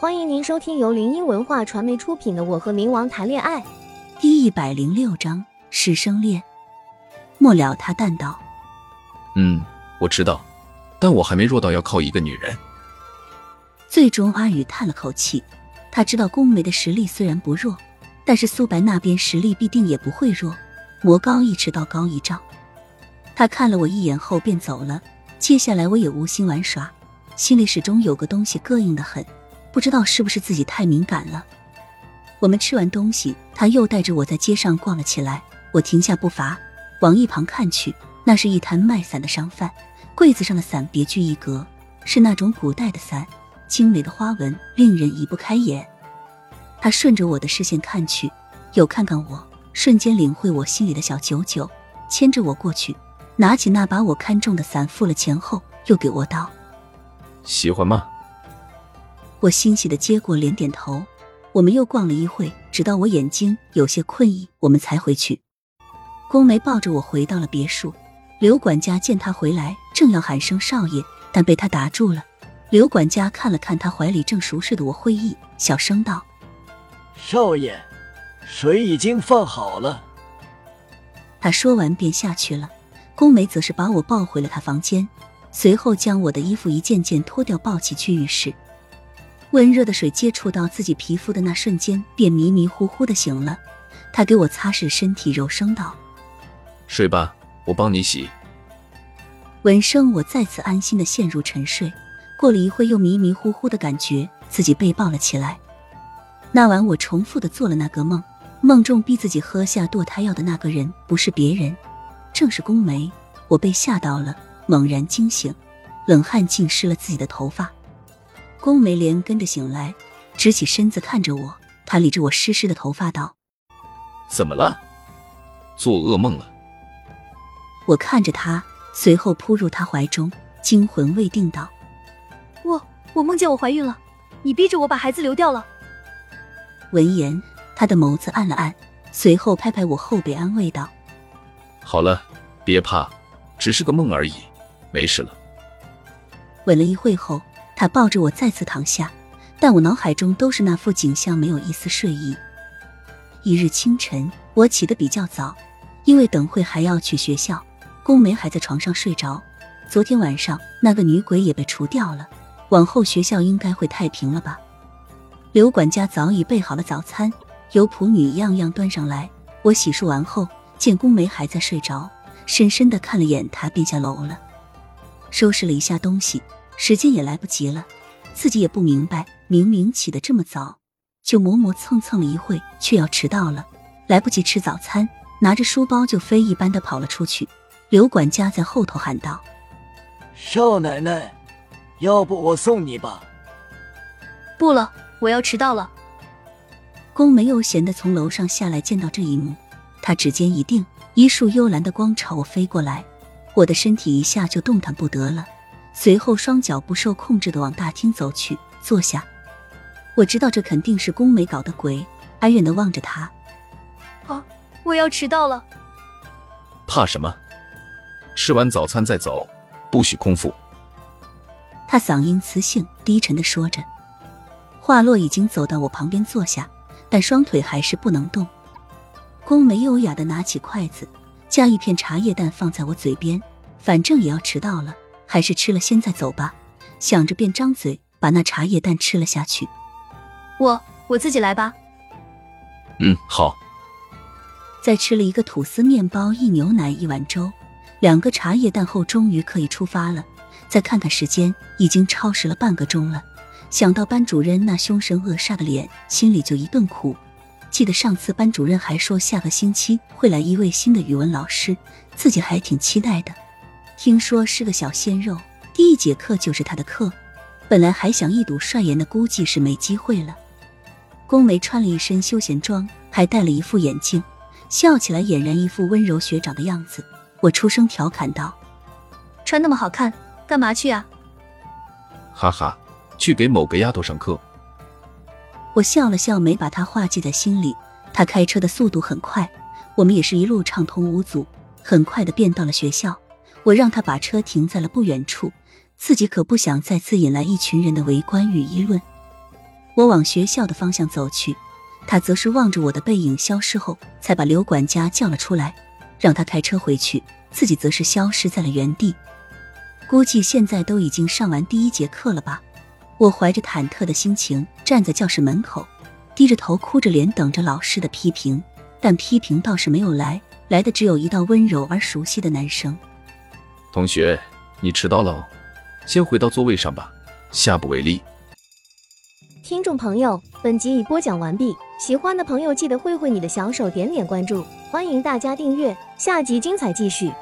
欢迎您收听由林音文化传媒出品的《我和冥王谈恋爱》第一百零六章师生恋。末了，他淡道：“嗯，我知道，但我还没弱到要靠一个女人。”最终，阿宇叹了口气。他知道宫梅的实力虽然不弱，但是苏白那边实力必定也不会弱。魔高一尺，道高一丈。他看了我一眼后便走了。接下来我也无心玩耍，心里始终有个东西膈应的很，不知道是不是自己太敏感了。我们吃完东西，他又带着我在街上逛了起来。我停下步伐，往一旁看去，那是一摊卖伞的商贩，柜子上的伞别具一格，是那种古代的伞。精美的花纹令人移不开眼。他顺着我的视线看去，又看看我，瞬间领会我心里的小九九，牵着我过去，拿起那把我看中的伞，付了钱后，又给我道：“喜欢吗？”我欣喜的接过，连点头。我们又逛了一会，直到我眼睛有些困意，我们才回去。宫梅抱着我回到了别墅。刘管家见他回来，正要喊声少爷，但被他打住了。刘管家看了看他怀里正熟睡的我，会意，小声道：“少爷，水已经放好了。”他说完便下去了。宫梅则是把我抱回了他房间，随后将我的衣服一件件脱掉，抱起去浴室。温热的水接触到自己皮肤的那瞬间，便迷迷糊糊的醒了。他给我擦拭身体，柔声道：“睡吧，我帮你洗。”闻声，我再次安心的陷入沉睡。过了一会，又迷迷糊糊的感觉自己被抱了起来。那晚我重复的做了那个梦，梦中逼自己喝下堕胎药的那个人不是别人，正是宫梅。我被吓到了，猛然惊醒，冷汗浸湿了自己的头发。宫梅莲跟着醒来，直起身子看着我，她理着我湿湿的头发道：“怎么了？做噩梦了？”我看着他，随后扑入他怀中，惊魂未定道。我我梦见我怀孕了，你逼着我把孩子流掉了。闻言，他的眸子暗了暗，随后拍拍我后背，安慰道：“好了，别怕，只是个梦而已，没事了。”吻了一会后，他抱着我再次躺下，但我脑海中都是那副景象，没有一丝睡意。一日清晨，我起得比较早，因为等会还要去学校。宫梅还在床上睡着，昨天晚上那个女鬼也被除掉了。往后学校应该会太平了吧？刘管家早已备好了早餐，由仆女样样端上来。我洗漱完后，见宫梅还在睡着，深深的看了眼她，便下楼了。收拾了一下东西，时间也来不及了。自己也不明白，明明起得这么早，就磨磨蹭蹭了一会，却要迟到了，来不及吃早餐，拿着书包就飞一般的跑了出去。刘管家在后头喊道：“少奶奶。”要不我送你吧。不了，我要迟到了。宫梅悠闲的从楼上下来，见到这一幕，他指尖一定，一束幽蓝的光朝我飞过来，我的身体一下就动弹不得了，随后双脚不受控制的往大厅走去，坐下。我知道这肯定是宫梅搞的鬼，哀怨的望着他。啊，我要迟到了。怕什么？吃完早餐再走，不许空腹。他嗓音磁性低沉的说着，话落，已经走到我旁边坐下，但双腿还是不能动。宫梅优雅的拿起筷子，夹一片茶叶蛋放在我嘴边，反正也要迟到了，还是吃了先再走吧。想着便张嘴把那茶叶蛋吃了下去。我我自己来吧。嗯，好。在吃了一个吐司面包，一牛奶，一碗粥，两个茶叶蛋后，终于可以出发了。再看看时间，已经超时了半个钟了。想到班主任那凶神恶煞的脸，心里就一顿苦。记得上次班主任还说下个星期会来一位新的语文老师，自己还挺期待的。听说是个小鲜肉，第一节课就是他的课。本来还想一睹帅颜的，估计是没机会了。宫梅穿了一身休闲装，还戴了一副眼镜，笑起来俨然一副温柔学长的样子。我出声调侃道：“穿那么好看。”干嘛去啊？哈哈，去给某个丫头上课。我笑了笑，没把他话记在心里。他开车的速度很快，我们也是一路畅通无阻，很快的便到了学校。我让他把车停在了不远处，自己可不想再次引来一群人的围观与议论。我往学校的方向走去，他则是望着我的背影消失后，才把刘管家叫了出来，让他开车回去，自己则是消失在了原地。估计现在都已经上完第一节课了吧？我怀着忐忑的心情站在教室门口，低着头哭着脸等着老师的批评，但批评倒是没有来，来的只有一道温柔而熟悉的男声。同学，你迟到了，先回到座位上吧，下不为例。听众朋友，本集已播讲完毕，喜欢的朋友记得挥挥你的小手，点点关注，欢迎大家订阅，下集精彩继续。